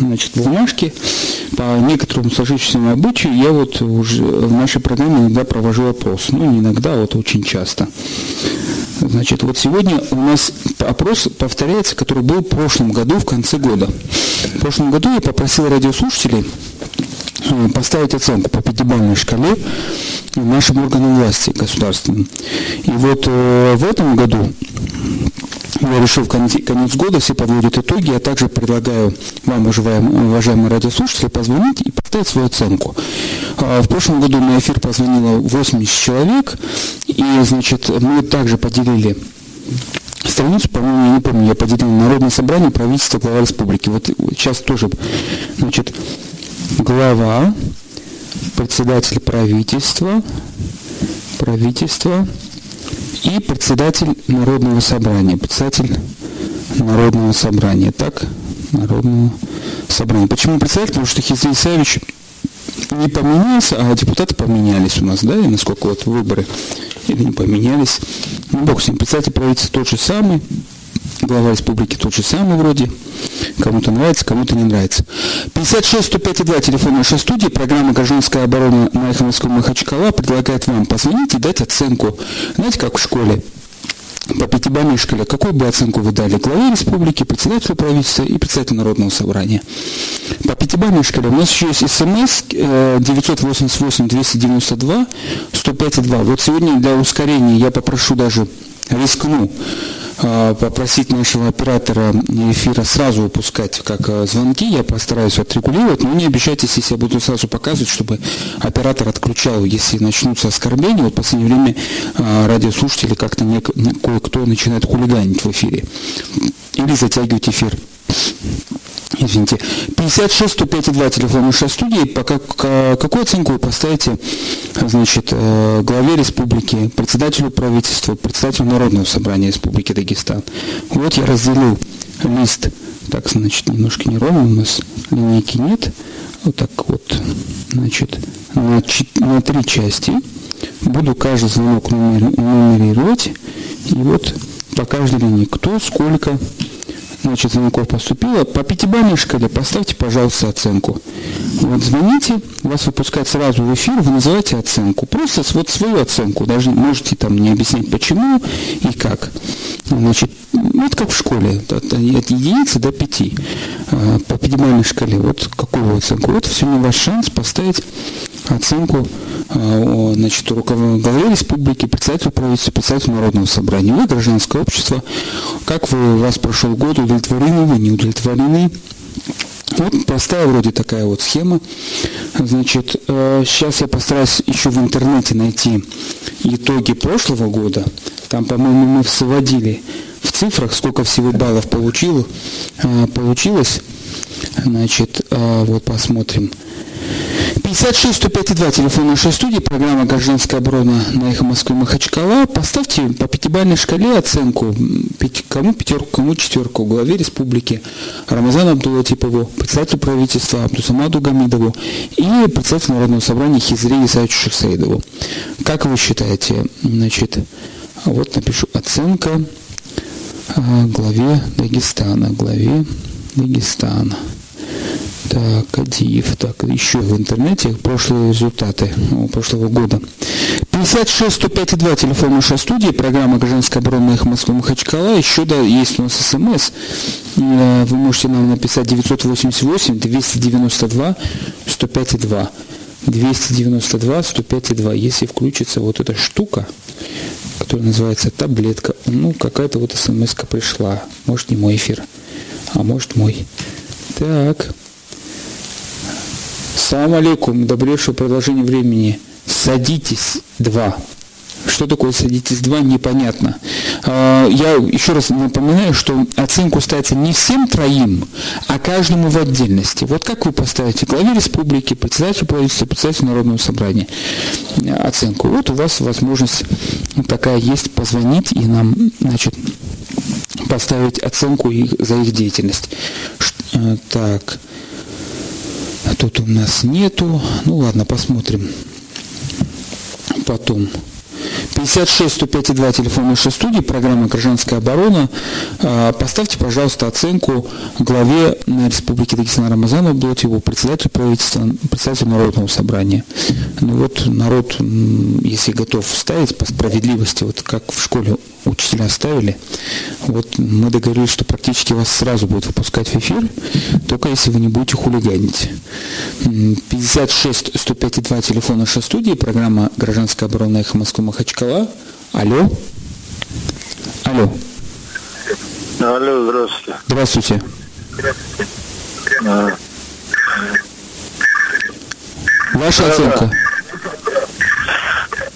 значит, бумажки. По некоторому сложившемуся обычаю я вот уже в нашей программе иногда провожу опрос. Ну, не иногда, а вот очень часто. Значит, вот сегодня у нас опрос повторяется, который был в прошлом году, в конце года. В прошлом году я попросил радиослушателей поставить оценку по пятибалльной шкале нашим органам власти государственным. И вот э, в этом году я решил в конец года все подводят итоги. Я также предлагаю вам, уважаемые, уважаемые радиослушатели, позвонить и поставить свою оценку. А, в прошлом году на эфир позвонило 80 человек, и, значит, мы также поделили страницу, по-моему, я не помню, я поделил Народное собрание, правительство, глава республики. Вот сейчас тоже, значит, глава, председатель правительства, правительства, и председатель Народного собрания. Председатель Народного собрания. Так, Народного собрания. Почему председатель? Потому что Хизри Исаевич не поменялся, а депутаты поменялись у нас, да, и насколько вот выборы или не поменялись. Ну, бог с ним, председатель правительства тот же самый, глава республики тот же самый вроде. Кому-то нравится, кому-то не нравится. 56 105 2 телефон нашей студии. Программа «Гражданская оборона» Москвы Махачкала предлагает вам позвонить и дать оценку. Знаете, как в школе? по пятибалльной шкале, какую бы оценку вы дали главе республики, председателю правительства и председателю Народного собрания? По пятибалльной шкале у нас еще есть смс 988-292-105,2. Вот сегодня для ускорения я попрошу даже, рискну, попросить нашего оператора эфира сразу выпускать как а, звонки, я постараюсь отрегулировать, но не обещайтесь, если я буду сразу показывать, чтобы оператор отключал, если начнутся оскорбления. Вот в последнее время а, радиослушатели как-то кое-кто начинает хулиганить в эфире. Или затягивать эфир извините, 56 105 2 телефон нашей студии. По как, какую оценку вы поставите значит, э, главе республики, председателю правительства, председателю Народного собрания Республики Дагестан? Вот я разделил лист, так, значит, немножко неровно у нас, линейки нет. Вот так вот, значит, на, на три части. Буду каждый звонок нумерировать. И вот по каждой линии кто, сколько, значит, звонков поступило. По пятибалльной шкале поставьте, пожалуйста, оценку. Вот звоните, вас выпускают сразу в эфир, вы называете оценку. Просто вот свою оценку, даже можете там не объяснять почему и как. Значит, это как в школе, от, от единицы до пяти. А, по пятибалльной шкале, вот какую оценку. Вот сегодня ваш шанс поставить оценку а, значит, главе республики, председателю правительства, председателю Народного собрания. Вы гражданское общество. Как вы, у вас прошел год, удовлетворены вы, не удовлетворены? Вот простая вроде такая вот схема. Значит, сейчас э, я постараюсь еще в интернете найти итоги прошлого года. Там, по-моему, мы сводили в цифрах, сколько всего баллов получило, э, получилось. Значит, э, вот посмотрим. 56 105 телефон нашей студии, программа «Гражданская оборона» на эхо Москвы Махачкала. Поставьте по пятибалльной шкале оценку, кому пятерку, кому четверку, главе республики Рамазану Абдулатипову, председателю правительства Абдусамаду Гамидову и председателю Народного собрания Хизри Исаевичу Шахсаидову. Как вы считаете, значит, вот напишу оценка а, главе Дагестана, главе Дагестана. Так, Кадиев. Так, еще в интернете прошлые результаты прошлого года. 56 105 2 телефон нашей студии, программа «Гражданская оборона» их Москвы Махачкала. Еще да, есть у нас смс. Э, вы можете нам написать 988 292 105 2. 292 105 2. Если включится вот эта штука, которая называется таблетка, ну, какая-то вот смс пришла. Может, не мой эфир, а может, мой. Так. Салам алейкум, добрейшее продолжение времени. Садитесь, два. Что такое садитесь два, непонятно. А, я еще раз напоминаю, что оценку ставится не всем троим, а каждому в отдельности. Вот как вы поставите главе республики, председателю правительства, председателю Народного собрания оценку. Вот у вас возможность такая есть позвонить и нам, значит, поставить оценку за их деятельность. Э, так. Тут у нас нету. Ну ладно, посмотрим. Потом. 56 105 2 телефон нашей студии, программа «Гражданская оборона». А, поставьте, пожалуйста, оценку главе Республики Дагестан Рамазану Блотьеву, председателю правительства, председателю Народного собрания. Ну вот народ, если готов ставить по справедливости, вот как в школе учителя ставили, вот мы договорились, что практически вас сразу будут выпускать в эфир, только если вы не будете хулиганить. 56 105 2 телефон нашей студии, программа «Гражданская оборона» Эхо Москвы Махачкала. Алло. Алло. Алло, здравствуйте. Здравствуйте. А. Ваша да, оценка?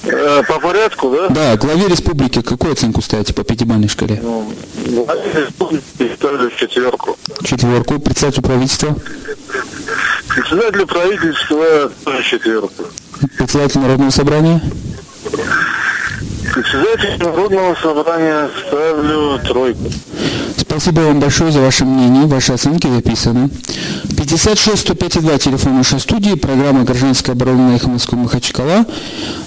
Э, по порядку, да? Да, главе республики какую оценку ставите по пятибалльной шкале? Ну, главе республики ставлю четверку. Четверку. Председателю правительства? Председателю правительства тоже четверку. Председатель Народного собрания? Председатель Народного собрания ставлю тройку. Спасибо вам большое за ваше мнение, ваши оценки записаны. 56 105 2 телефон нашей студии, программа «Гражданская оборона» на Эхо Москвы Махачкала.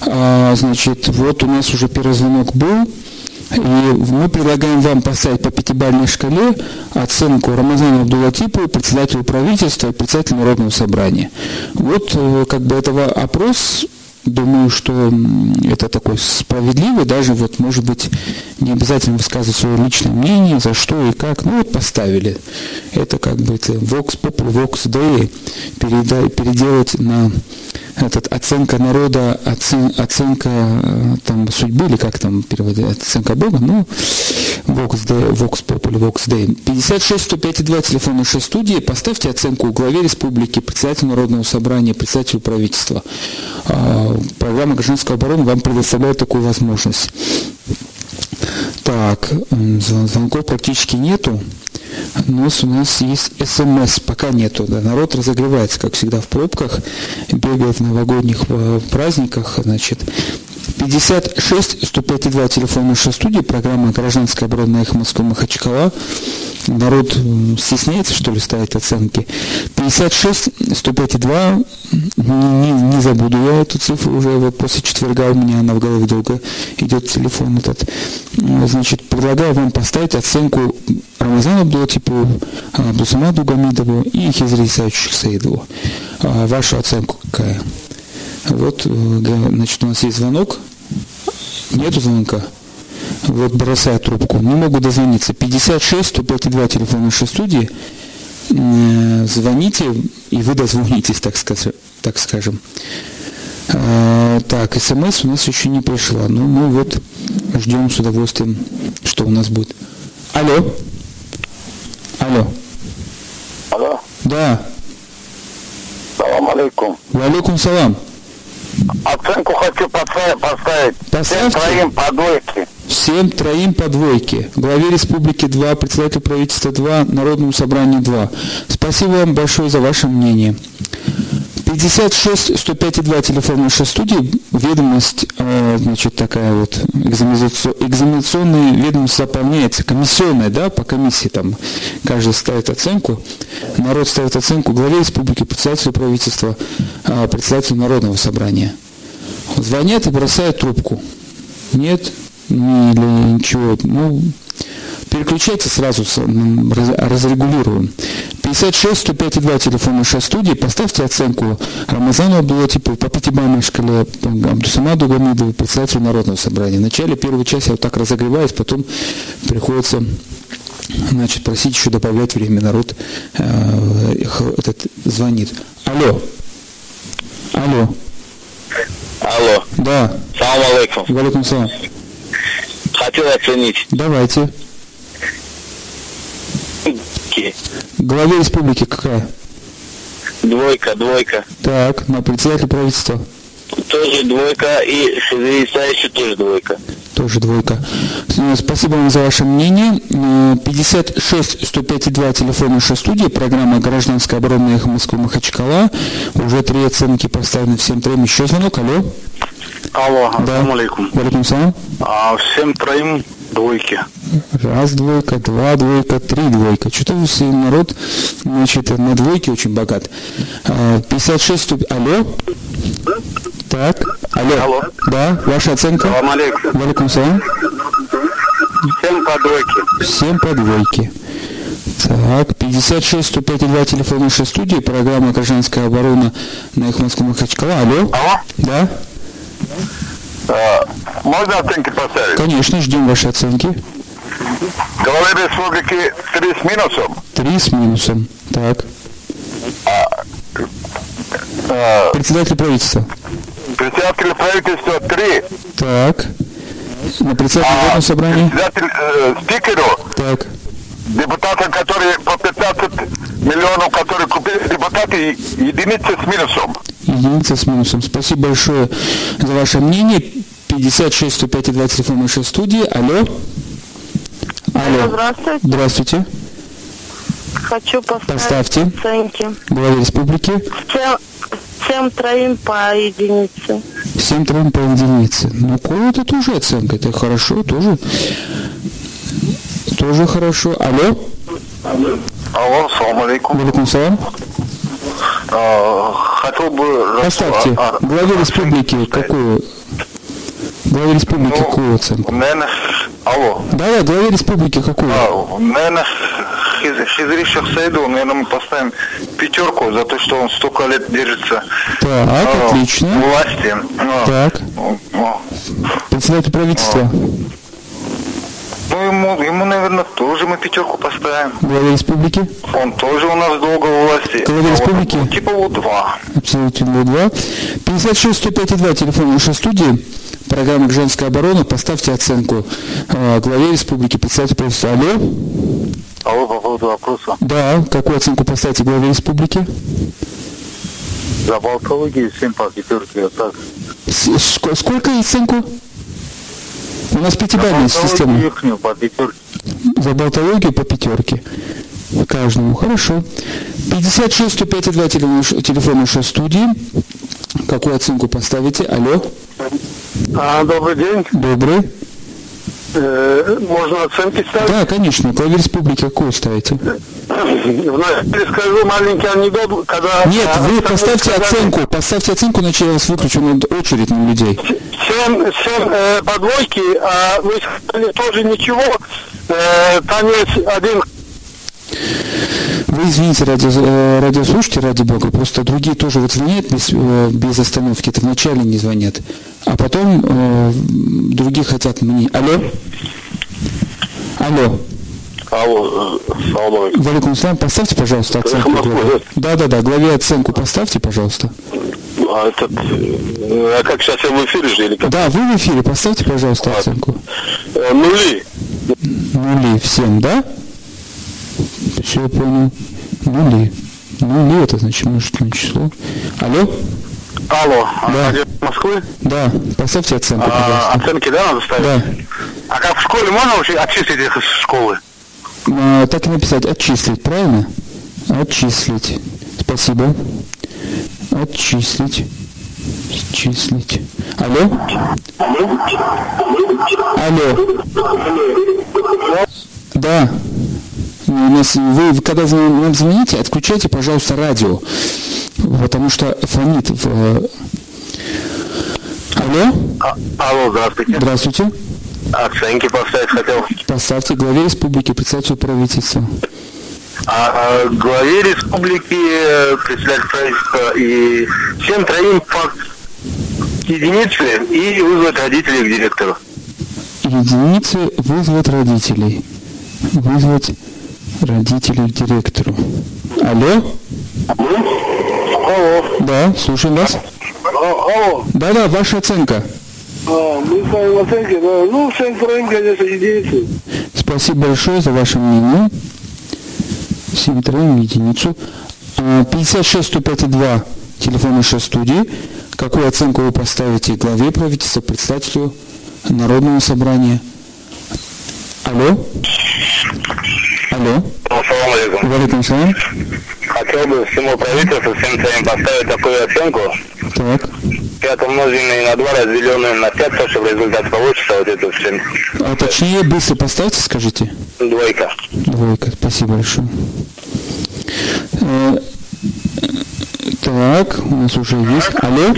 А, значит, вот у нас уже первый звонок был. И мы предлагаем вам поставить по пятибалльной шкале оценку Рамазану Абдулатипу, председателю правительства и председателю Народного собрания. Вот э, как бы этого опрос думаю, что это такой справедливый, даже вот, может быть, не обязательно высказывать свое личное мнение, за что и как, ну вот поставили. Это как бы это Vox Populi, Vox Dei переделать на этот оценка народа, оцен, оценка э, там судьбы, или как там переводить, оценка Бога, ну, Vox Dei, Vox Populi, Vox Dei. 56 105 2 телефон нашей студии, поставьте оценку главе республики, председателю Народного собрания, председателю правительства. А, программа гражданской обороны вам предоставляет такую возможность. Так, звонков практически нету. Но у нас есть СМС, пока нету. Да, народ разогревается, как всегда, в пробках, бегает в новогодних э, праздниках, значит, 56 105 2 телефон нашей студии, программа «Гражданская оборона Эхо Москвы Махачкала». Народ стесняется, что ли, ставить оценки. 56 105 2, не, не, не забуду я эту цифру уже после четверга, у меня она в голове долго идет телефон этот. Значит, предлагаю вам поставить оценку Рамазану Блотипову, Абдусамаду Гамидову и Хизри Исаевичу Саидову. А вашу оценку какая? Вот, э, значит, у нас есть звонок. Нету звонка. Вот бросаю трубку. Не могу дозвониться. 56 105 2 телефон нашей студии. Э, звоните, и вы дозвонитесь, так, сказать, так скажем. А, так, смс у нас еще не пришла. Но мы вот ждем с удовольствием, что у нас будет. Алло. Алло. Алло. Да. Салам алейкум. Валейкум салам. Оценку хочу поставить. Поставьте. Всем троим по двойке. Всем троим по двойке. Главе республики 2, председателю правительства 2, Народному собранию 2. Спасибо вам большое за ваше мнение. 56 105,2 телефон нашей студии, ведомость, э, значит, такая вот, экзаменационная ведомость заполняется, комиссионная, да, по комиссии там каждый ставит оценку, народ ставит оценку главе республики, председателю правительства, э, председателю Народного собрания. Звонят и бросают трубку. Нет, или ничего, ну, переключайте сразу, разрегулируем. 56 105 2 телефон нашей студии. Поставьте оценку Рамазану Абдулатипу по пятибалльной шкале Абдусамаду Гамидову, председателю Народного собрания. В начале первой части я вот так разогреваюсь, потом приходится значит, просить еще добавлять время. Народ э, этот звонит. Алло. Алло. Алло. Да. Салам алейкум. Валикум салам. Хотел оценить. Давайте. Главе республики какая? Двойка, двойка. Так, на председателя правительства? Тоже двойка, и Шевелица еще тоже двойка. Тоже двойка. Спасибо вам за ваше мнение. 56 105 2 телефон нашей студии, программа «Гражданская оборона Эхо Москвы Махачкала». Уже три оценки поставлены всем трем. Еще звонок, алло. Алло, да. алейкум. Валикум салам. А, всем троим двойки. Раз двойка, два двойка, три двойка. Что-то народ, значит, на двойке очень богат. 56 а, ступ... Алло? Так, алло. Алло. Да, ваша оценка? Салам алейкум. Валикум салам. Всем по двойке. Всем по двойке. Так, 56 105 2 телефон нашей студии, программа «Гражданская оборона» на их Москву Махачкала. Алло? Алло. Да? А, можно оценки поставить? Конечно, ждем ваши оценки. Глава республики 3 с минусом. Три с минусом. Так. А, Председатель правительства. председатель правительства 3. Так. На председатель А, собрания. председатель э, спикеру, Так. депутатам, которые по 15 миллионов, которые купили депутаты, единицы с минусом. Единица с минусом. Спасибо большое за ваше мнение. 56 105 2 телефон нашей студии. Алло? Алло. Здравствуйте. Здравствуйте. Хочу поставить Поставьте. оценки. Глава республики. Всем, всем троим по единице. Всем трем по единице. Ну, кое это тоже оценка. Это хорошо, тоже. Тоже хорошо. Алло? Алло, салам алейкум. Валикум салам. А, хотел бы... Поставьте. А, а, Главе республики какую? Главе республики Ну, какую оценку? Наверное, алло. Да, да, главе республики какую? А, наверное, Хиз- Хизри Шахсайду, наверное, мы поставим пятерку за то, что он столько лет держится Так, а, отлично. власти. Ну, Так. ну, ну, Председатель правительства. ну, ему, ему, наверное, тоже мы пятерку поставим. Главе республики. Он тоже у нас долго у власти. Глава А республики? ну, типа вот два. Абсолютно 2. 56 105 2 телефон нашей студии. Программа «Женская оборона». Поставьте оценку э, главе республики, председателю правительства. Алло? Алло, по поводу вопроса. Да, какую оценку поставите главе республики? За болтологию 7 по пятерке, вот так. С- сколько оценку? У нас пятибалльная система. верхнюю по пятерке. За болтологию по пятерке. Каждому. Хорошо. 56 105 2 телефон, телефон нашей студии. Какую оценку поставите? Алло? А, добрый день. Добрый. Э, можно оценки ставить? Да, конечно. Главе республики какую ставите? Вначале скажу маленький анекдот, когда... Нет, а, вы поставьте сказали, оценку. Поставьте оценку, иначе я вас выключу на очередь на людей. Семь, семь э, по двойке, а вы сказали тоже ничего. Э, там есть один... Вы извините, радио, э, радиослушайте, ради бога, просто другие тоже вот звонят без, э, без остановки, это вначале не звонят, а потом э, другие хотят мне. Алло? Алло, Алло, э, салам алейкум. Валикум Слам, поставьте, пожалуйста, оценку. Москвы, главе. Оценку поставьте, пожалуйста. А, этот, а как сейчас я в эфире же или как? Да, вы в эфире, поставьте, пожалуйста, оценку. Э, нули. Нули всем, да? Все, я понял. Нули. Нули, это значит множественное число. Алло? Алло, Да. радио Москвы? Да, поставьте оценку, А, пожалуйста. оценки, да, надо ставить? Да. А как в школе можно вообще отчислить их из школы? А, так и написать, отчислить, правильно? Отчислить. Спасибо. Отчислить. Отчислить. Алло? Алло. Да. У нас, вы, когда нам звоните, отключайте, пожалуйста, радио. Потому что фонит в... э, Алло? А, алло, здравствуйте. Здравствуйте. Оценки поставить хотел. Поставьте главе республики, председателю правительства. А, а, главе республики, э, председатель правительства и всем троим по единице и вызвать родителей к директору. Единицы вызвать родителей. Вызвать родителей к директору. Алло? Алло. Да, слушаем вас. Алло. Да-да, ваша оценка. А, мы ставим оценки, да. Ну, всем троим, конечно, единицы. Спасибо большое за ваше мнение. Всем троим единицу. А, 56 105 2 телефон нашей студии. Какую оценку вы поставите главе правительства, председателю Народного собрания? Алло? Алло? Ассаламу алейкум. Валикум салам. Хотел бы всему правительству, всем троим поставить такую оценку. Так. 5 умноженное на 2 разделенное на 5, то, что в результате получится вот это всем. А точнее, быстро поставьте, скажите. Двойка. Двойка, спасибо большое. Э, Так, у нас уже есть. Алло?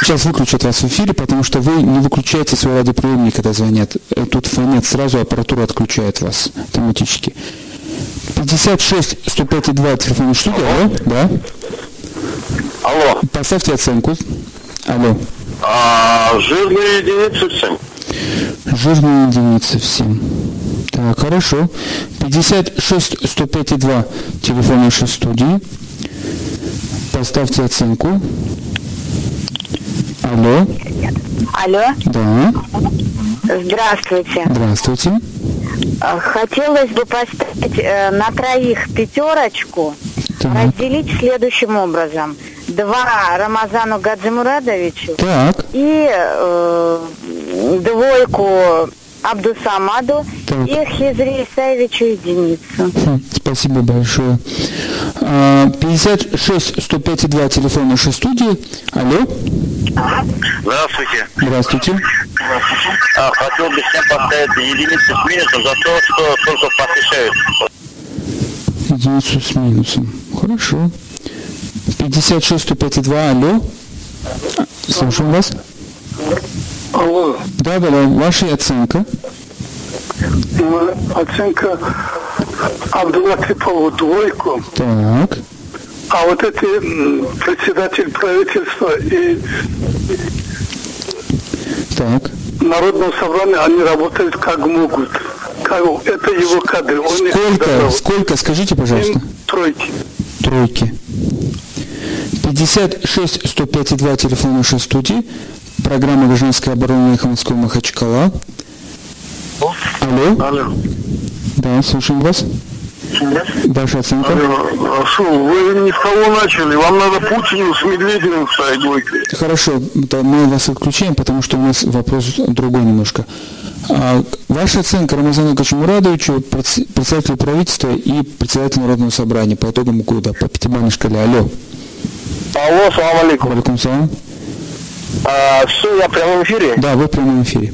Сейчас выключат вас в эфире, потому что вы не выключаете свой радиоприемник, когда звонят. Э, Тут фонят сразу, аппаратура отключает вас автоматически. 56 105 2 телефонная студия, алло, да? Алло. Поставьте оценку. Алло. А, жирные единицы всем. Жирные единицы всем. Так, хорошо. 56 105 2 телефон нашей студии. Поставьте оценку. Алло. Алло, Да. здравствуйте. Здравствуйте. А, Хотелось бы поставить э, на троих пятерочку, Так. разделить следующим образом. Два Рамазану Гаджимурадовичу Так. и э, двойку Абдусамаду Так. и Хизри Исаевичу единицу. Хм, Спасибо большое. А, 56 105 2 телефон нашей студии. Алло. Здравствуйте. Здравствуйте. А, хотел бы всем поставить единицу с минусом за то, что только посвящают. Единицу с минусом. Хорошо. 56 105 2. Алло. Слушаем вас. Алло, Да, да, да. Ваша оценка. ну, оценка Абдулатипову двойку, Так. а вот эти м, председатель правительства и Так. Народного собрания, они работают как могут. Как, это его кадры. Он Сколько? Сколько? Скажите, пожалуйста. Им тройки. Тройки. 56 105 2 телефон нашей студии. Программа «Гражданская оборона» Михайловского Махачкала. Алло. Алло. Да, слушаем вас. Ваша оценка. А что, вы не с кого начали? Вам надо Путину с Медведевым ставить двойку. Хорошо, да, мы вас отключаем, потому что у нас вопрос другой немножко. А, ваша оценка Рамазану Качмурадовичу, предс- председателю правительства и председателю Народного собрания по итогам года по пятибалльной шкале. Алло. Алло, салам алейкум. Валикум салам. А, все, я в прямом эфире? Да, вы в прямом эфире.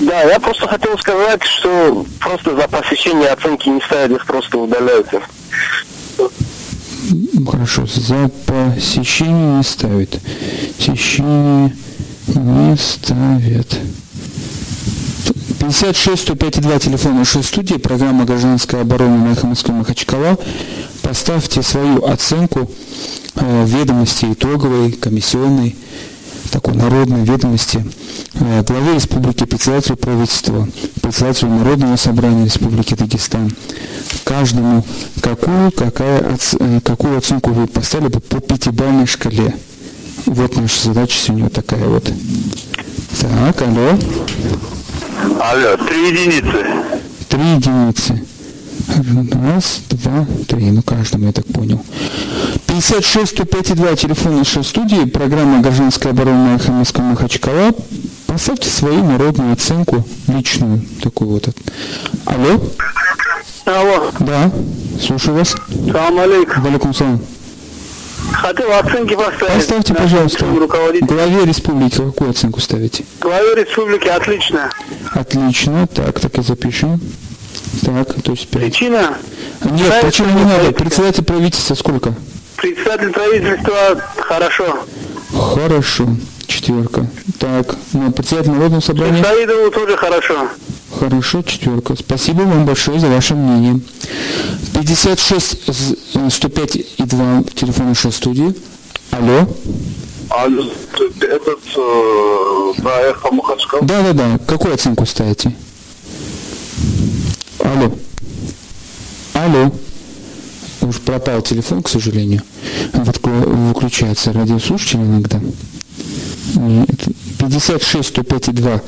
Да, я просто хотел сказать, что просто за посещение оценки не ставят, их просто удаляются. М, Хорошо, за посещение не ставят. Посещение не ставят. 56 105 2 телефон нашей студии, программа «Гражданская оборона» на Москвы Махачкала. Поставьте свою оценку э, ведомости итоговой, комиссионной, такой народной ведомости э, главе республики, председателю правительства, председателю Народного собрания Республики Дагестан. Каждому какую, какая, э, какую оценку вы поставили бы по пятибалльной шкале. Вот наша задача сегодня такая вот. Так, алло. Алло, три единицы. Три единицы. Раз, два, три. Ну, каждому, я так понял. 56 105 2 телефон нашей студии, программа «Гражданская оборона» эхо Махачкала. Поставьте свою народную оценку, личную, такую вот. Алло? Алло, Да, слушаю вас. салам алейкум. Валикум салам. Хотел оценки поставить. Поставьте, пожалуйста, главе республики какую оценку ставите? Главе республики отлично. Отлично, так, так и запишем. Так, то есть. Причина? Нет, почему не надо? Председатель правительства сколько? Председатель правительства хорошо. Хорошо, четверка. Так, на председатель Народного собрания? Саидову тоже хорошо. Хорошо, четверка. Спасибо вам большое за ваше мнение. 56 з- э, 105 и 2 телефон нашей студии. Алло. А этот э, на эхо Махачкала? Да, да, да. Какую оценку ставите? Алло. Алло. Уж пропал телефон, к сожалению. Выклю- Выключается радиослушатель иногда. Нет. 56 105 и 2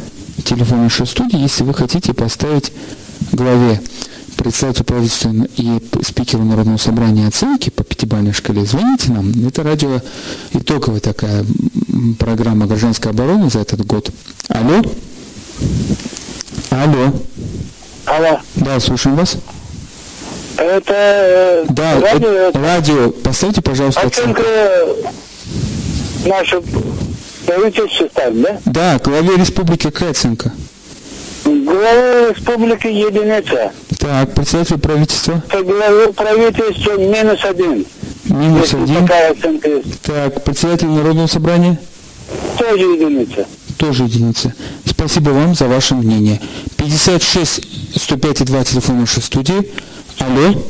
телефон нашей студии, если вы хотите поставить главе председателю правительства и спикеру Народного собрания оценки по пятибалльной шкале, звоните нам. Это радио итоговая такая программа гражданской обороны за этот год. Алло? Алло? Алло. Да, слушаем вас. Это э, Да, радио, э, радио. Поставьте, пожалуйста, оценка наша правительство ставит, да? Да, главе республики какая оценка? Глава республики единица. Так, председатель правительства По главе правительства минус один. минус один. такая оценка есть. Так, председатель Народного собрания Тоже единица. Тоже единица. Спасибо вам за ваше мнение. 56 105 и 2 телефон нашей студии. Алло.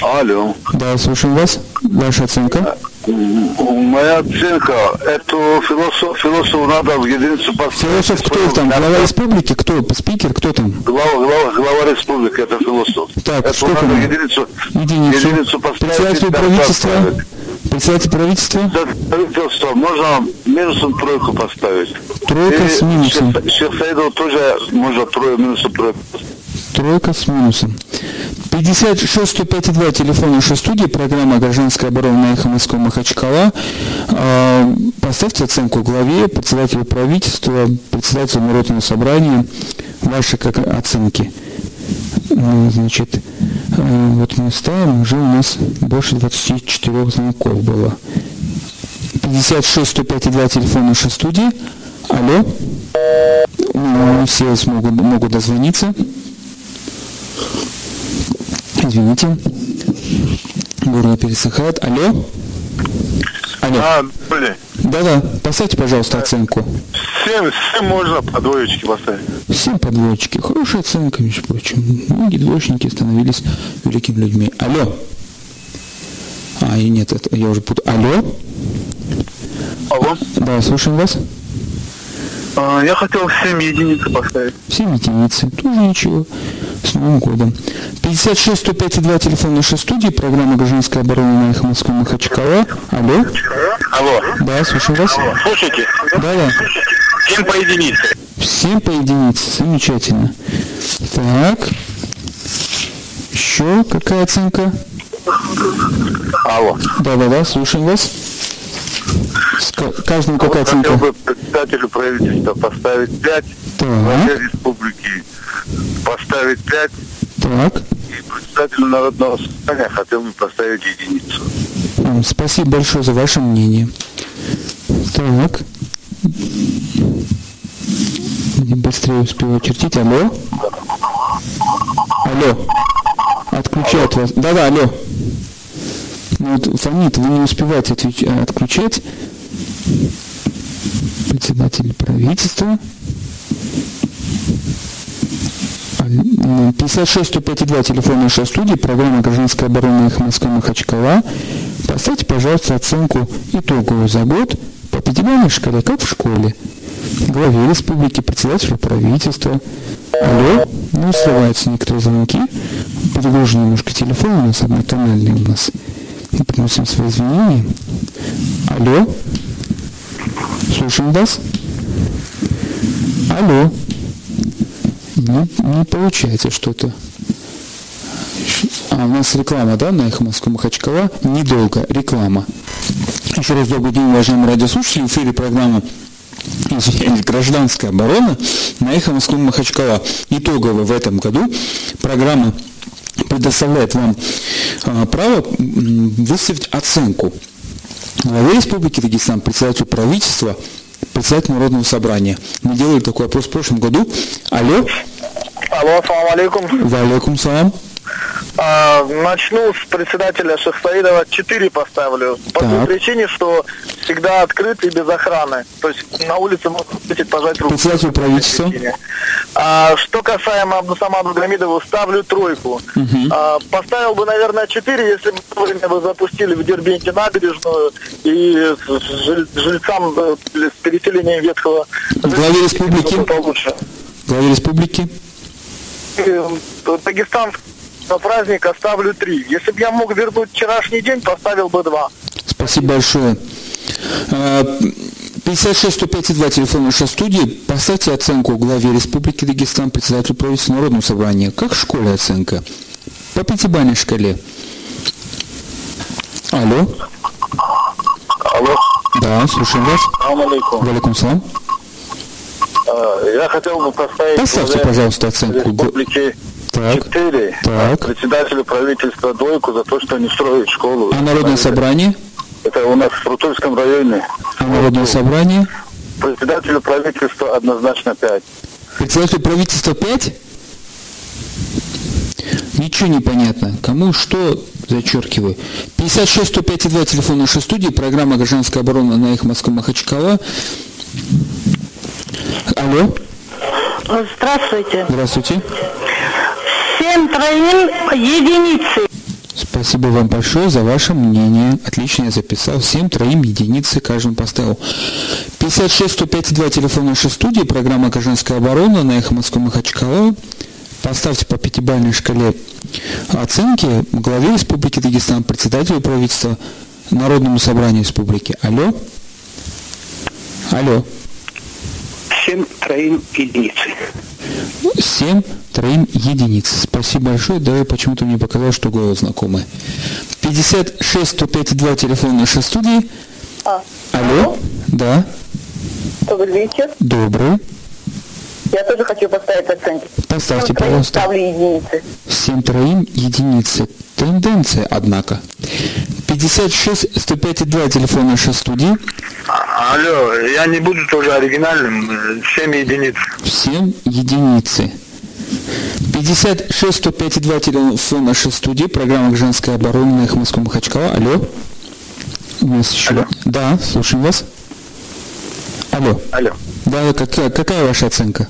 Алло. Да, слушаем вас. Ваша оценка. Моя оценка, эту философ, философу надо в единицу поставить. Философ кто там? Глава республики? Кто? Спикер? Кто там? Глава, глава, глава республики, это философ. Так, это сколько надо мы? единицу, Единицу. единицу поставить. Председатель правительства? поставить. Председатель правительства? За правительство можно минусом тройку поставить. Тройка И с минусом. Шех- Шех Саидову тоже можно трое, минусом тройку. Тройка с минусом. 56 105 и 2 телефон нашей студии, программа «Гражданская оборона» на эхо Москвы Махачкала. А, Поставьте оценку главе, председателю правительства, председателю Народного собрания. Ваши как оценки? Ну, Значит, вот мы ставим, уже у нас больше 24 звонков было. 56 105 и 2 телефон нашей студии. Алло. Ну, Не все смогут, могут дозвониться. Извините. Горло пересыхает. Алло. Алло. А, были. Да-да, поставьте, пожалуйста, оценку. Семь, семь можно по двоечке поставить. Семь по двоечке. Хорошая оценка, между прочим. Многие двоечники становились великими людьми. Алло. А, и нет, это я уже путаю. Алло. Алло. Да, слушаем вас. А, я хотел семь единиц поставить. Все единицы. Тоже ничего. С Новым годом. 56 105 2 телефон нашей студии. Программа «Гражданская оборона» на эхо Москвы Махачкала. Алло. Алло. Да, слушаю вас. Слушайте, Да-да. семь по единице. Всем по единице. Замечательно. Так. Еще какая оценка? Алло. Да-да-да, слушаем вас. С ка- каждому какая Хотел оценка? бы председателю правительства поставить пять, главе Так, республики поставить пять, так. и председателю народного собрания хотел бы поставить единицу. Спасибо большое за ваше мнение. Так. Не быстрее успеваю чертить. Алло. Алло. Отключают вас. Да-да, алло. Ну, вот фонит, вы не успеваете отвеч- э, отключать. Председатель правительства. Аль- 56 105 2 телефон нашей студии, программа «Гражданская оборона» их Москва Махачкала. Поставьте, пожалуйста, оценку итоговую за год по пятибалльной шкале, как в школе. Главе республики, председателю правительства. Алло, ну, срываются некоторые звонки. Перегружен немножко телефон у нас, однотональный у нас. Мы приносим свои извинения. Алло. Слушаем вас. Алло. Не, не получается что-то. А, у нас реклама, да, на Эхо Москвы Махачкала? Недолго, реклама. Еще раз добрый день, уважаемые радиослушатели. В эфире программа извиняюсь, гражданская оборона на Эхо Москвы Махачкала. Итогово в этом году программа предоставляет вам а, право выставить оценку главе Республики Дагестан, председателю правительства, председателю Народного собрания. Мы делали такой опрос в прошлом году. Алло, Алло, ассаламу алейкум. ва алейкум салам. А, начну с председателя Шахсаидова 4 поставлю. По той Так. причине, что всегда открыт и без охраны. То есть на улице можно встретить, пожать руку. Председателю правительства. А, что касаемо Абдусамаду Гамидову, ставлю тройку. А, поставил бы, наверное, 4, если бы вовремя бы запустили в Дербенте набережную и жильцам э, с переселением ветхого Главе республики. Главе республики. Э, Дагестан на праздник оставлю три. Если бы я мог вернуть вчерашний день, поставил бы два. Спасибо большое. А, 56 105 2 телефон нашей студии. Поставьте оценку главе Республики Дагестан, председателю правительства Народного собрания. Как в школе оценка? По пятибалльной шкале. Алло. Алло. Да, слушаем вас. Алейкум. Валикум салам. А, Я хотел бы поставить Поставьте, пожалуйста, оценку. республики Так. 4, Так. председателю правительства двойку за то, что не строит школу. А Народное собрание? Это у нас в Рутульском районе. А Народное собрание? Председателю правительства однозначно 5. Председателю правительства 5? Ничего не понятно. Кому что, зачеркиваю. 56 105 2 телефон нашей студии, программа «Гражданская оборона» на их Москва Махачкала. Алло, Здравствуйте. здравствуйте. Семь троим единицы. Спасибо вам большое за ваше мнение. Отлично, я записал. Всем троим единицы каждому поставил. 56 105 2 телефон нашей студии, программа «Гражданская оборона» на эхо Москвы Махачкала. Поставьте по пятибалльной шкале оценки главе Республики Дагестан, председателю правительства, Народному собранию Республики. Алло? Алло. Семь троим единицы. 7 троим единиц. Спасибо большое. Да, почему-то мне показалось, что голос знакомый. 56 105 2 телефон нашей студии. А, Алло? Да. добрый вечер. Добрый. Я тоже хочу поставить оценки. Поставьте, Семь троим пожалуйста. Ставлю единицы. 7 троим единицы. Тенденция, однако. 56 105 2 телефон нашей студии. Алло, я не буду тоже оригинальным. э, Семь единиц. 7 единицы. 56 105 2 телефон нашей студии. Программа «Женская оборона» на их Москву Махачкала. Алло. У нас еще... Да, слушаем вас. Алло. Алло. Да, какая, какая ваша оценка?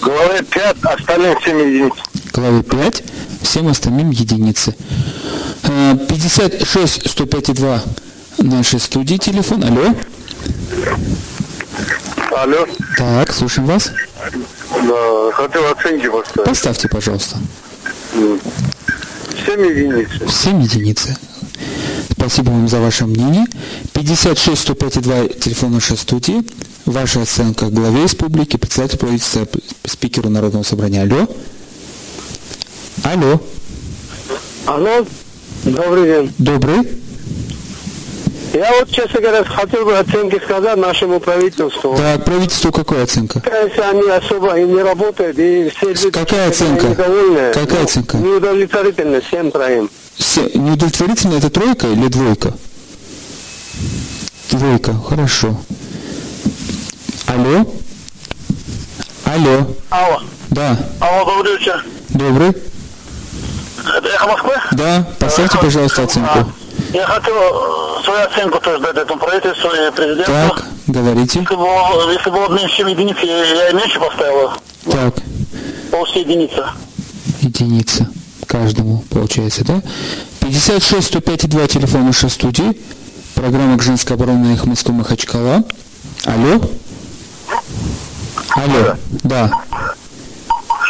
Главе 5, остальные 7 единиц. Главе 5, всем остальным единицы. Э, 56 105 2 нашей студии телефон. Алло. Алло. Так, слушаем вас. Да, хотел оценки поставить. Поставьте, пожалуйста. 7 единиц. 7 единицы. Спасибо вам за ваше мнение. 56 105 2 телефон нашей студии. Ваша оценка главе республики, председателю правительства, спикеру Народного собрания. Алло. Алло. Алло, добрый день. Добрый. Я вот, честно говоря, хотел бы оценки сказать нашему правительству. Так, правительству какая оценка? Если они особо и не работают, и все люди Какая оценка? недовольны, Какая ну, оценка? Неудовлетворительно, всем троим. Се- Неудовлетворительно это тройка или двойка? Двойка, хорошо. Алло? Алло? Алло. Да, Алло, добрый вечер. добрый. Это Эхо Москвы? Да, поставьте, пожалуйста, оценку. А, Я хотел э, свою оценку тоже дать этому правительству и президенту. Так, говорите. Если было, если было меньше, чем единицы, я, я и меньше поставила. Так, Полностью единица. единица каждому, получается, да? 56 105 2 телефон нашей студии. Программа «Женская оборона» их Москвы Махачкала. Алло? Алло, да.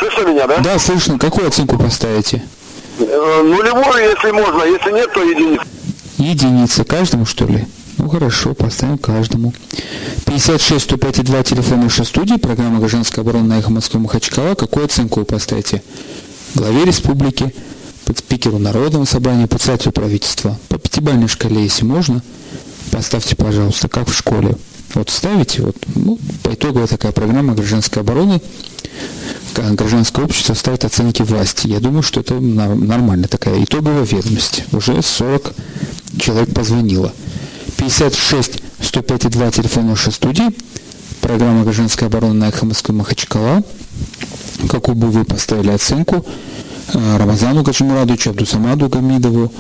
Слышно меня, да? Да, слышно. Какую оценку поставите? Э, Нулевую, если можно. Если нет, то единиц. Единица каждому, что ли? Ну хорошо, поставим каждому. 56 105 2 телефон нашей студии, программа «Гражданская оборона» на эхо Москвы Махачкала. Какую оценку вы поставите? Главе республики, под спикеру Народного собрания, председателю правительства. По пятибалльной шкале, если можно, поставьте, пожалуйста, как в школе. Вот ставите, вот, ну, по итоговая такая программа гражданской обороны, гражданское общество ставит оценки власти. Я думаю, что это нормально, такая итоговая ведомость. Уже 40 человек позвонило. 56 105 2 телефон нашей студии. Программа гражданской обороны на эхо Москвы Махачкала. Какую бы вы поставили оценку э, Рамазану Гаджимурадовичу, Абдусамаду Гамидову,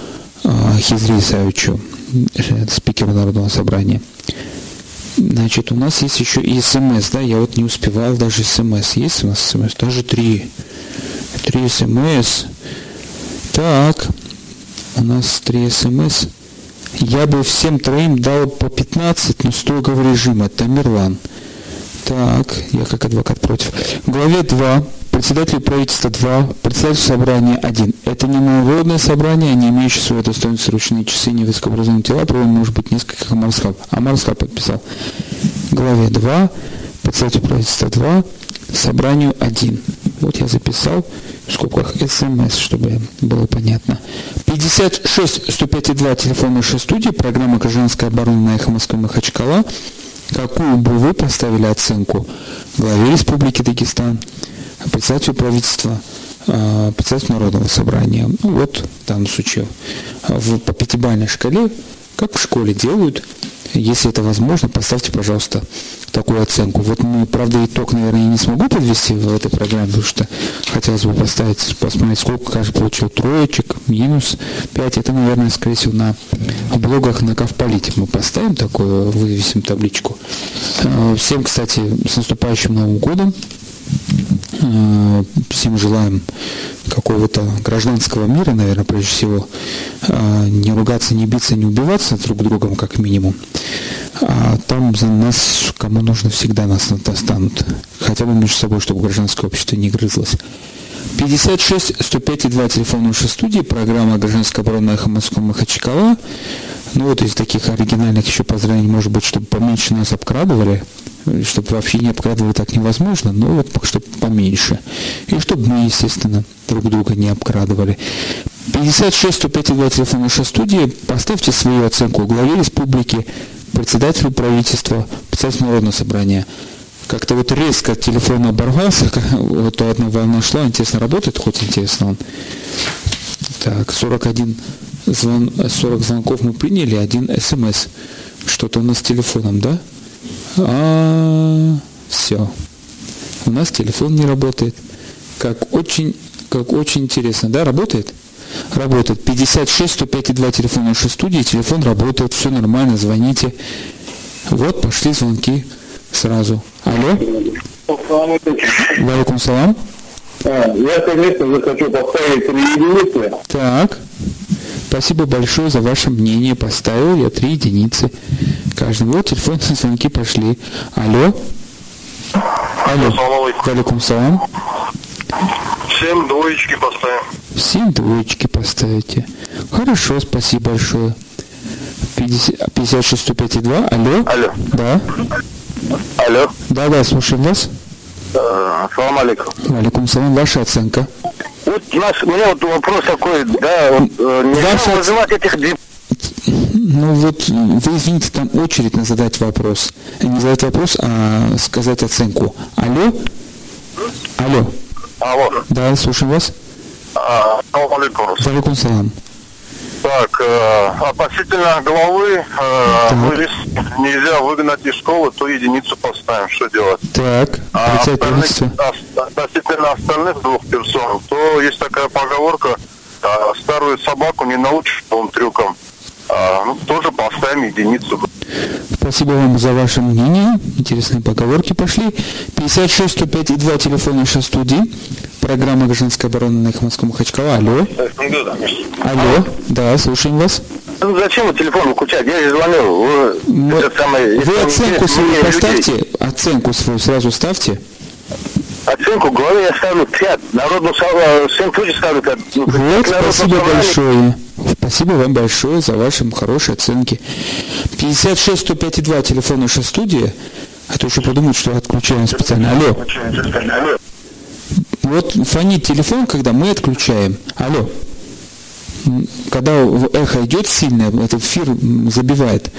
э, Хизри Исаевичу, э, спикеру Народного собрания. Значит, у нас есть еще и смс, да, я вот не успевал даже смс. Есть у нас смс? Даже три. Три смс. Так, у нас три смс. Я бы всем троим дал по 15, но строгого режима. Тамерлан. Так, я как адвокат против. В главе 2, председатель правительства 2, председатель собрания 1. Это не народное собрание, не имеющее свое достоинство ручные часы, не высокообразованные тела, правда, может быть несколько Амарсхаб. Амарсхаб подписал. Главе 2, председатель правительства 2, собранию 1. Вот я записал в скобках СМС, чтобы было понятно. 56 105 2 телефон нашей студии, программа «Гражданская оборона» на эхо Москвы Махачкала. Какую бы вы поставили оценку главе Республики Дагестан, председателю правительства, э, председателю Народного собрания? Ну вот, в данном случае, э, в, по пятибалльной шкале, как в школе делают, Если это возможно, поставьте, пожалуйста, такую оценку. Вот мы, правда, итог, наверное, не смогу подвести в этой программе, потому что хотелось бы поставить, посмотреть, сколько каждый получил троечек, минус 5. Это, наверное, скорее всего, на блогах на Кавполите мы поставим такую, вывесим табличку. Э, всем, кстати, с наступающим Новым годом. Э, всем желаем какого-то гражданского мира, наверное, прежде всего. Э, не ругаться, не биться, не убиваться друг другом, как минимум. А там за нас, кому нужно, всегда нас достанут. Хотя бы между собой, чтобы гражданское общество не грызлось. 56 105 и 2 телефон нашей студии, программа «Гражданская оборона эхо Москвы Махачкала». Ну вот из таких оригинальных еще поздравлений, может быть, чтобы поменьше нас обкрадывали, чтобы вообще не обкрадывали так невозможно, но вот чтобы поменьше. И чтобы мы, естественно, друг друга не обкрадывали. 56 105 и 2 телефон нашей студии. Поставьте свою оценку главе республики, председателю правительства, председателю Народного собрания – как-то вот резко телефон оборвался, вот то одна волна шла, интересно, работает хоть интересно он. Так, 41 звон, 40 звонков мы приняли, один смс. Что-то у нас с телефоном, да? А, все. У нас телефон не работает. Как очень, как очень интересно, да, работает? Работает. 56 105 2 телефон нашей студии, телефон работает, все нормально, звоните. Вот пошли звонки сразу. Алло? Валикум салам. А, я, конечно же, хочу поставить три единицы. Так. Спасибо большое за ваше мнение. Поставил я три единицы. Каждый. Вот телефонные звонки пошли. Алло? Алло. Валикум салам. Всем двоечки поставим. Всем двоечки поставите. Хорошо, спасибо большое. 50, 56 105,2. Алло? Алло. Да. Алло. Да, да, слушаем вас. Э, Ассаламу алейкум. Валикум салам, ваша оценка. Вот у нас, у меня вот вопрос такой, да, вот, э, Ваша- вызывать этих Ну вот, вы извините, там очередь на задать вопрос. Не задать вопрос, а сказать оценку. Алло? Алло. Алло. Да, слушаем вас. А, Ассаламу алейкум. Салам. Так, э, относительно головы, э, вывес нельзя выгнать из школы, то единицу поставим, что делать. Так, А остальных, относительно остальных двух персон, то есть такая поговорка, а, старую собаку не научишь новым трюкам. А, ну, тоже поставим единицу. Спасибо вам за ваше мнение. Интересные поговорки пошли. 56 105 и 2 телефон нашей студии. Программа «Гражданская оборона» на их Москву Махачкала. Алло. Алло. Да, слушаем вас. Ну, зачем вы телефон выключать? Я же звонил. Вы, Мы- самый, Вы оценку свою мнение людей, поставьте. Оценку свою сразу ставьте. Оценку голове я ставлю 5. Народную со- всем люди ставлю 5. Ну, Вот, народному спасибо собранию- большое. Спасибо вам большое за ваши хорошие оценки. 56 105 и 2 телефон нашей студии. А то еще подумают, что отключаем специально. Алло. Вот фонит телефон, когда мы отключаем. Алло. Когда эхо идет сильное, этот эфир забивает.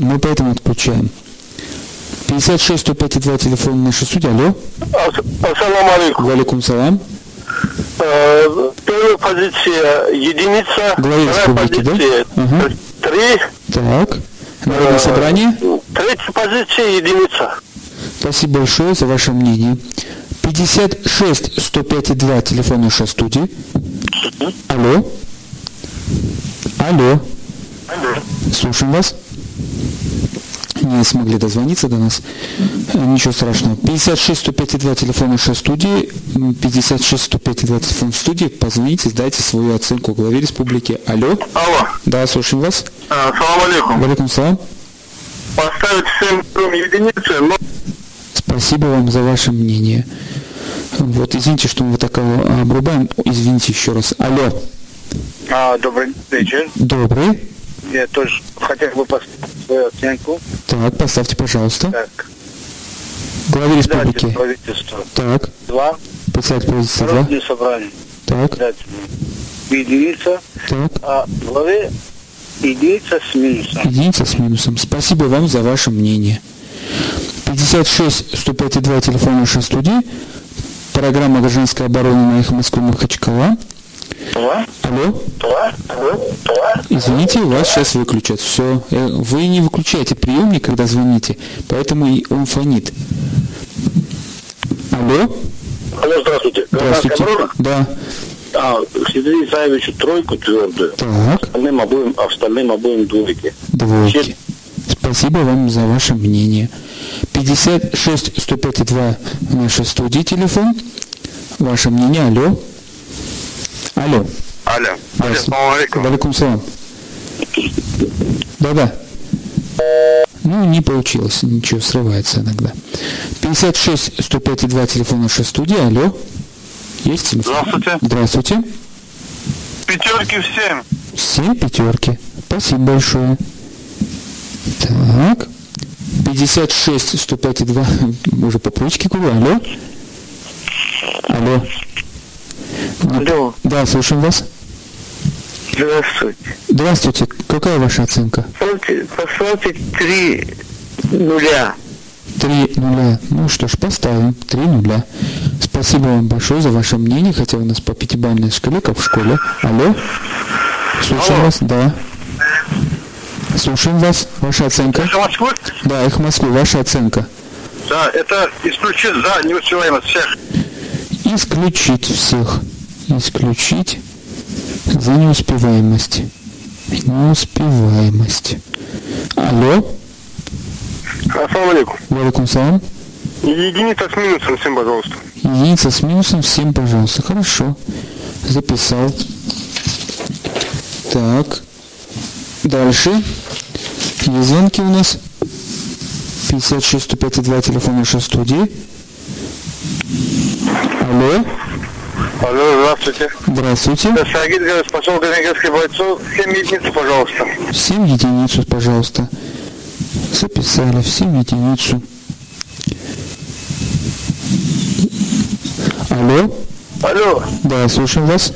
Мы поэтому отключаем. 56 105 и 2 телефон нашей студии. Алло. Ас- Ассаламу алейкум. Валикум салам. Э, Первая позиция единица, вторая республики, да? позиция Ага. три, Так. Народное собрание. третья позиция единица. Спасибо большое за ваше мнение. 56 105 и 2 телефон нашей студии. Алло. Алло. Слушаем вас. Не смогли дозвониться до нас. Э, Ничего страшного. 56 105 и 2 телефон нашей студии. М, 56 105 и 2 телефон студии. Позвоните, сдайте свою оценку главе республики. Алло. Алло. Да, слушаем вас. Ассаламу алейкум. Валикум салам. Поставить 7 единицы, но Спасибо вам за ваше мнение. Вот, извините, что мы вот так обрубаем. Извините еще раз. Алло. А, добрый вечер. Добрый. Я тоже хотел бы поставить свою оценку. Так, поставьте, пожалуйста. Так, Главе республики. правительства. Так. Два. Председатель правительства. два. Собрание. Так. Единица. Так. А главе единица с минусом. Единица с минусом. Спасибо вам за ваше мнение. 56 105 и 2 телефон нашей студии. Программа «Гражданская оборона» на их Москву Махачкала. Алло? Извините, у вас сейчас выключат. Все. Вы не выключаете приемник, когда звоните, поэтому и он фонит. Алло? Алло, здравствуйте. Здравствуйте. Да. А, Сидри Исаевичу тройку твердую. Так. Остальным обоим, остальным обоим двойки. Двойки. Спасибо вам за ваше мнение. 56 105 2 в нашей студии телефон. Ваше мнение, алло. Алло. Алло. Алло, салам алейкум. Валикум салам. Да-да. Ну, не получилось, ничего, срывается иногда. 56 105 2 телефон нашей студии, алло. Есть телефон? Здравствуйте. Здравствуйте. Пятерки в семь. Семь пятерки. Спасибо большое. Так. 56 105 2. Уже по привычке куда? Алло. Алло. Алло. Да, слушаем вас. Здравствуйте. Здравствуйте. Какая ваша оценка? Поставьте, три нуля. Три нуля. Ну что ж, поставим. Три нуля. Спасибо вам большое за ваше мнение, хотя у нас по пятибалльной шкале, как в школе. Алло? Слушаем Алло. вас. Да. Слушаем вас. Ваша оценка? Это Москвы? Да, их Москвы. Ваша оценка. Да, это исключит за неуспеваемость всех. Исключить всех. Исключить за неуспеваемость. Неуспеваемость. Алло? Ассаламу алейкум. Валикум салам. Единица с минусом всем, пожалуйста. Единица с минусом всем, пожалуйста. Хорошо. Записал. Так. Дальше. Звонки у нас. 56 105 2 телефон нашей студии. Алло. Алло, здравствуйте. Здравствуйте. Это Сагид говорит, поселок Генегерский бойцов. Семь единиц, пожалуйста. Всем единицу, пожалуйста. Записали. Всем единицу. Алло. Алло. Да, слушаем вас.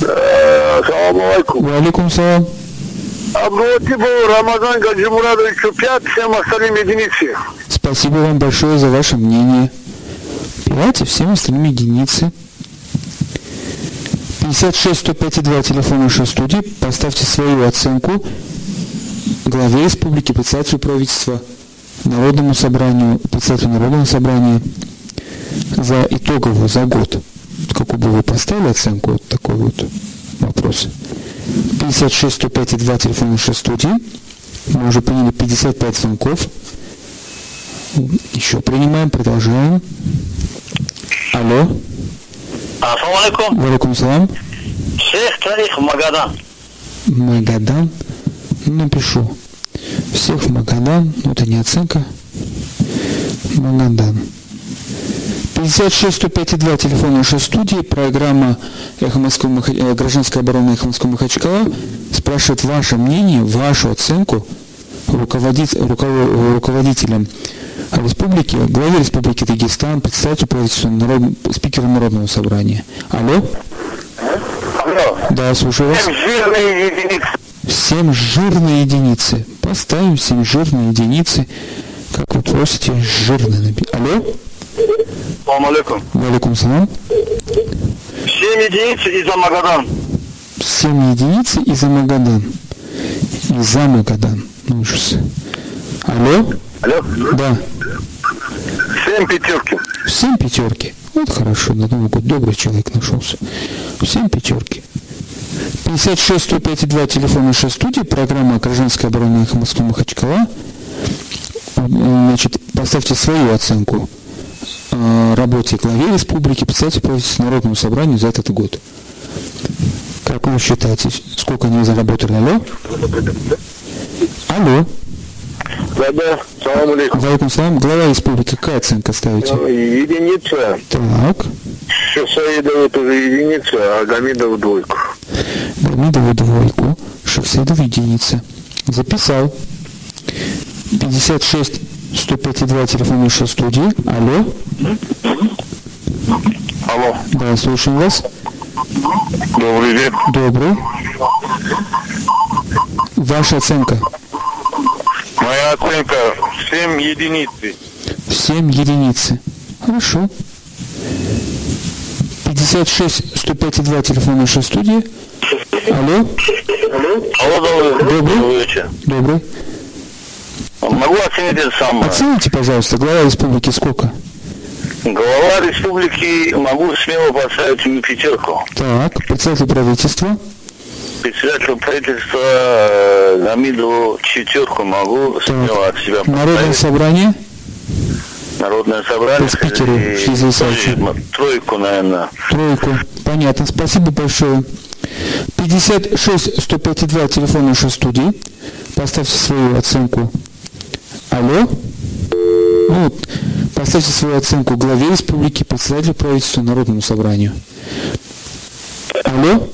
Салам алейкум. Валикум салам. Рамазан Гаджимурадовичу 5, всем остальным единицы. Спасибо вам большое за ваше мнение. Пять, и всем остальным единицы. 56 105 2 телефон нашей студии. Поставьте свою оценку главе республики, председателю правительства, Народному собранию, председателю Народного собрания за итоговую, за год. Какую бы вы поставили оценку, вот такой вот вопрос. 56 105 2 телефон нашей студии. Мы уже приняли 55 звонков. Еще принимаем, продолжаем. Алло. Ассаламу алейкум. Валикум салам. Всех троих в Магадан. Магадан. Ну, Напишу. Всех в Магадан. Ну, это не оценка. Магадан. 56 105 2 телефон нашей студии. Программа «Эхо Москвы, э, «Гражданская оборона Эхо Москвы Махачкала» спрашивает ваше мнение, вашу оценку руководить, руково- руководителям республики, главе республики Дагестан, председателю правительства, народ, спикеру Народного собрания. Алло? Алло. Да, слушаю вас. Семь жирные единицы. Семь жирные единицы. Поставим семь жирные единицы. Как вы просите, жирные напи- Алло? Салам алейкум. Валикум салам. Семь единиц и за Магадан. Семь единиц и за Магадан. И за Магадан. Ну, ужас. Алло? Алло. Да. Семь пятерки. Семь пятерки. Вот хорошо, на Новый год добрый человек нашелся. Семь пятерки. 56 105 2 телефон нашей студии, программа «Гражданская оборона Москвы Махачкала». Э, Значит, поставьте свою оценку работе главе республики, представьте правительству Народному собранию за этот год. Как вы считаете, сколько они заработали? Алло? Алло. Да-да, салам алейкум. Валикум салам. Глава республики, какая оценка ставите? Единица. Так. Шусаидова тоже единица, а Гамидов двойку. Гамидову двойку, Шевседов единица. Записал. 56 105 2 телефон нашей студии. Алло. Алло. Да, слушаем вас. Добрый день. Добрый. Ваша оценка. Моя оценка 7 единиц. 7 единицы. Хорошо. 56 105,2 телефон нашей студии. Алло. Алло, добрый, Добрый. вечер. Добрый. Могу оценить это самое. Оцените, пожалуйста, глава республики сколько? Глава республики могу смело поставить ему пятерку. Так, председатель правительства. Председателю правительства э, Гамиду четверку могу смело от себя Народное поставить. собрание. Народное собрание. Спикеру и Тройку, наверное. Тройку. Понятно. Спасибо большое. 56 105,2 телефон нашей студии. Поставьте свою оценку. Алло. Ну, поставьте свою оценку главе республики, председателю правительства, Народному собранию. Алло.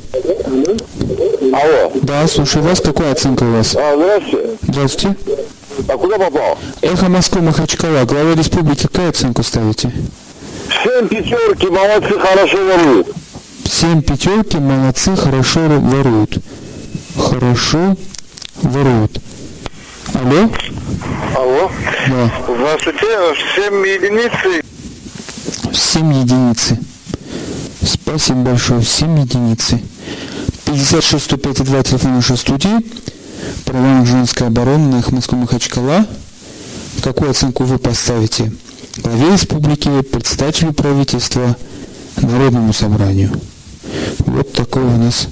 Алло. Да, слушаю вас. Какая оценка у вас? А, здравствуйте. Здравствуйте. А куда попал? Эхо Москвы, Махачкала. Глава республики, какую оценку ставите? Семь пятерки, молодцы, хорошо воруют. Семь пятерки, молодцы, хорошо воруют. Хорошо воруют. Алло? Алло. Да. Здравствуйте. Семь единиц. Семь единицы. Спасибо большое. Семь единицы. 56 105,2 телефон нашей студии. Программа «Женская оборона» на Ахмадском Махачкала. Какую оценку вы поставите? Главе республики, председателю правительства, Народному собранию. Вот такой у нас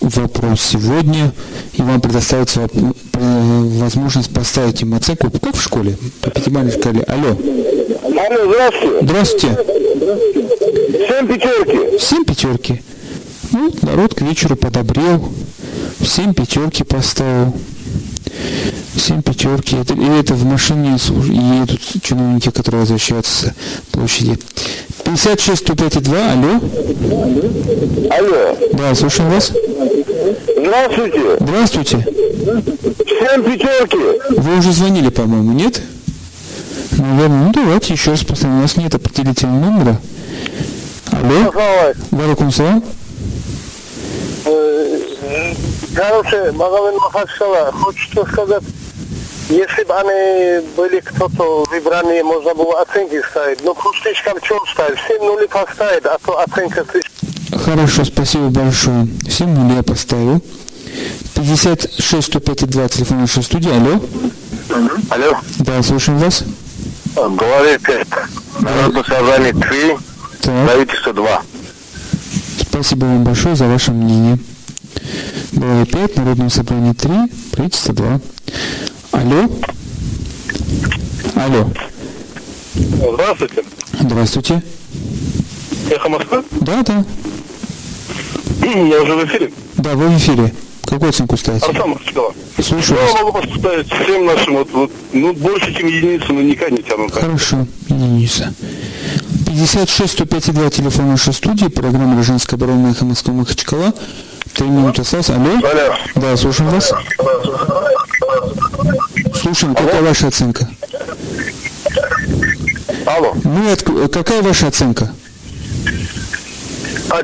вопрос сегодня. И вам предоставится возможность поставить им оценку, как в школе, по пятибалльной шкале. Алло. Алло, здравствуйте. Здравствуйте. Семь пятерки. Семь пятерки. Ну, народ к вечеру подобрел. Семь пятерки поставил. Семь пятерки. Это, и это в машине едут чиновники, которые возвращаются с площади. 56 105,2. Алло. Алло. Да, слушаем вас. Здравствуйте. Здравствуйте. Семь пятерки. Вы уже звонили, по-моему, нет? Наверное, ну давайте еще раз поставим. У нас нет определительного номера. Алло. Валикум салам. Короче, Магомед Махачкала, что сказать. Если бы они были кто-то выбранные, можно было оценки ставить. Но слишком чем ставить? Все нули поставить, а то оценка слишком. Хорошо, спасибо большое. Всем нули я поставил. 56 105,2 телефон нашей студии. Алло. Алло. Да, слушаем вас. Главе 5. Народное собрание 3. Так, Правительство 2. спасибо вам большое за ваше мнение. Было 5, Народное собрание 3, правительство 2. Алло. Алло. Здравствуйте. Здравствуйте. Эхо Москвы? Да, да. Я уже в эфире. Да, вы в эфире. Какую оценку ставите? Арсен Махачкала. Слушаю Я могу поставить всем нашим, вот, вот, ну, больше, чем единицу, но никак не тянут. Хорошо, единица. 56 105,2 телефон нашей студии, программа «Женская оборона» Эхо Москвы Махачкала. Три минуты осталось. Алло? Алло. Да, слушаем вас. Слушаем, какая ваша оценка? Алло. Отк- какая ваша оценка? А-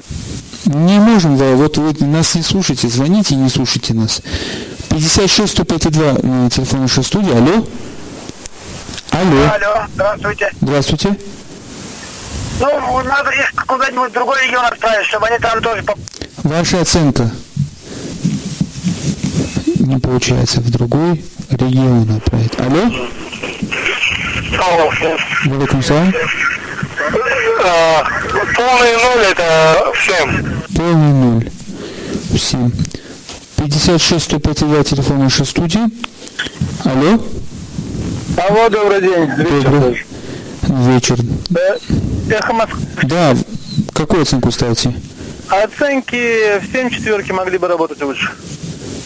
Не можем, да, вот вы нас не слушайте, звоните и не слушайте нас. 56 105,2 на телефон нашей студии. Алло? Алло. Алло, здравствуйте. Здравствуйте. Ну, надо их куда-нибудь в другой регион отправить, чтобы они там тоже... Ваша оценка? Не получается в другой регион отправить. Алло? Алло. Валикум салам. А, полный ноль это всем. Полный ноль. Всем. 56 105 телефон нашей студии. Алло? Алло, добрый день. Добрый вечер. Эхо Москвы. Да, какую оценку ставите? Оценки в 7 четверки могли бы работать лучше.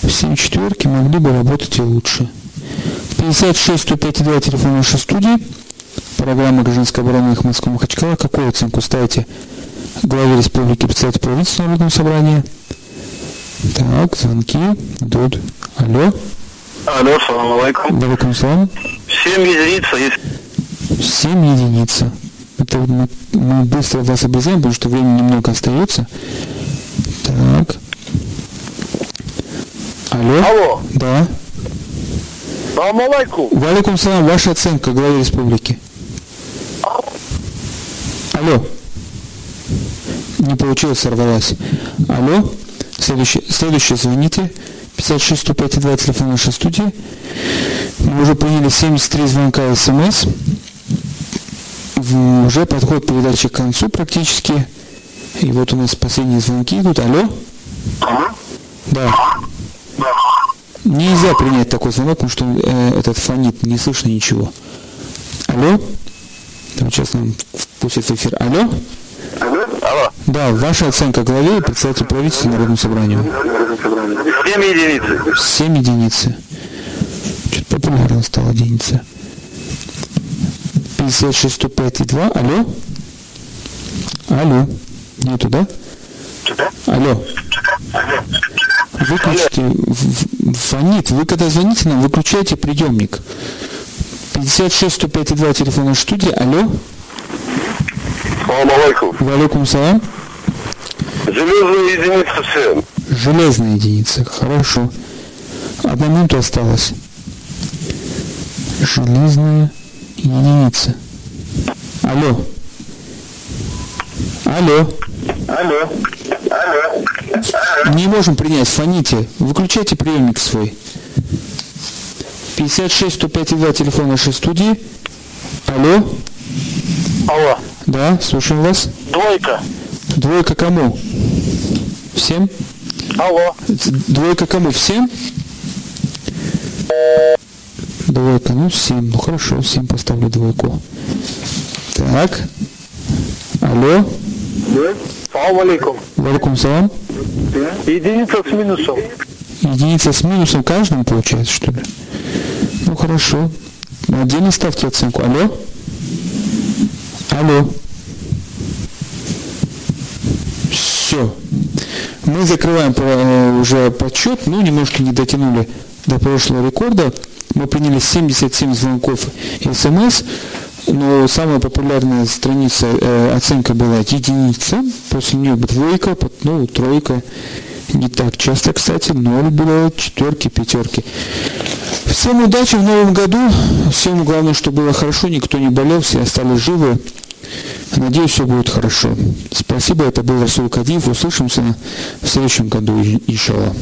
Семь четверки могли бы работать и лучше. 56 105 телефон нашей студии. Программа «Гражданская оборона» их Москва Махачкала. Какую оценку ставите главе республики председатель правительства Народного собрания? Так, звонки идут. Алло. Алло, салам алейкум. Валикум салам. 7 единиц, есть 7 единиц. Это мы, мы быстро вас обрезаем, потому что времени немного остается. Так. Алло. Алло. Да. Алейкум. Валикум салам. Ваша оценка главе республики. Алло. Не получилось, сорвалась. Алло, следующий, следующий звоните. 56 105 2 телефон нашей студии. Мы уже приняли 73 звонка смс. Уже подход передачи к концу практически. И вот у нас последние звонки идут. Алло? Да. Нельзя принять такой звонок, потому что э, этот фонит, не слышно ничего. Алло? Там сейчас нам впустят в эфир. Алло? Алло. Да, ваша оценка главе и председателю правительства Народному собранию. 7 единиц. 7 единицы. Что-то популярно стало единица. 56 105 и 2. Алло? Алло. Нету, да? Алло. Выключите, фонит. Вы когда звоните нам, выключайте приемник. 56 105 и 2 телефон нашей студии. Алло. Салам алейкум. Валикум салам. Железная единица всем. Железная единица. Хорошо. Одна минута осталась. Железная единица. Алло. Алло. Алло. Не можем принять, фоните. Выключайте приемник свой. 56 105 2 телефон нашей студии. Алло. Алло. Да, слушаем вас. Двойка. Двойка кому? Всем? Алло. Двойка кому? Всем? Двойка, ну семь. Ну хорошо, семь поставлю двойку. Так. Алло. Салам алейкум. Валикум салам. Единица с минусом. Единица с минусом каждому получается, что ли? Ну хорошо. Ну, Отдельно ставьте оценку. Алло? Алло? Все. Мы закрываем э, уже подсчет, ну, немножко не дотянули до прошлого рекорда. Мы приняли 77 звонков и смс, но самая популярная страница э, оценка была единица, после нее двойка, ну, тройка. Не так часто, кстати, ноль было, четверки, пятерки. Всем удачи в новом году. Всем главное, чтобы было хорошо, никто не болел, все остались живы. Надеюсь, все будет хорошо. Спасибо, это был Расул Кадиев. Услышимся в следующем году, иншаллах.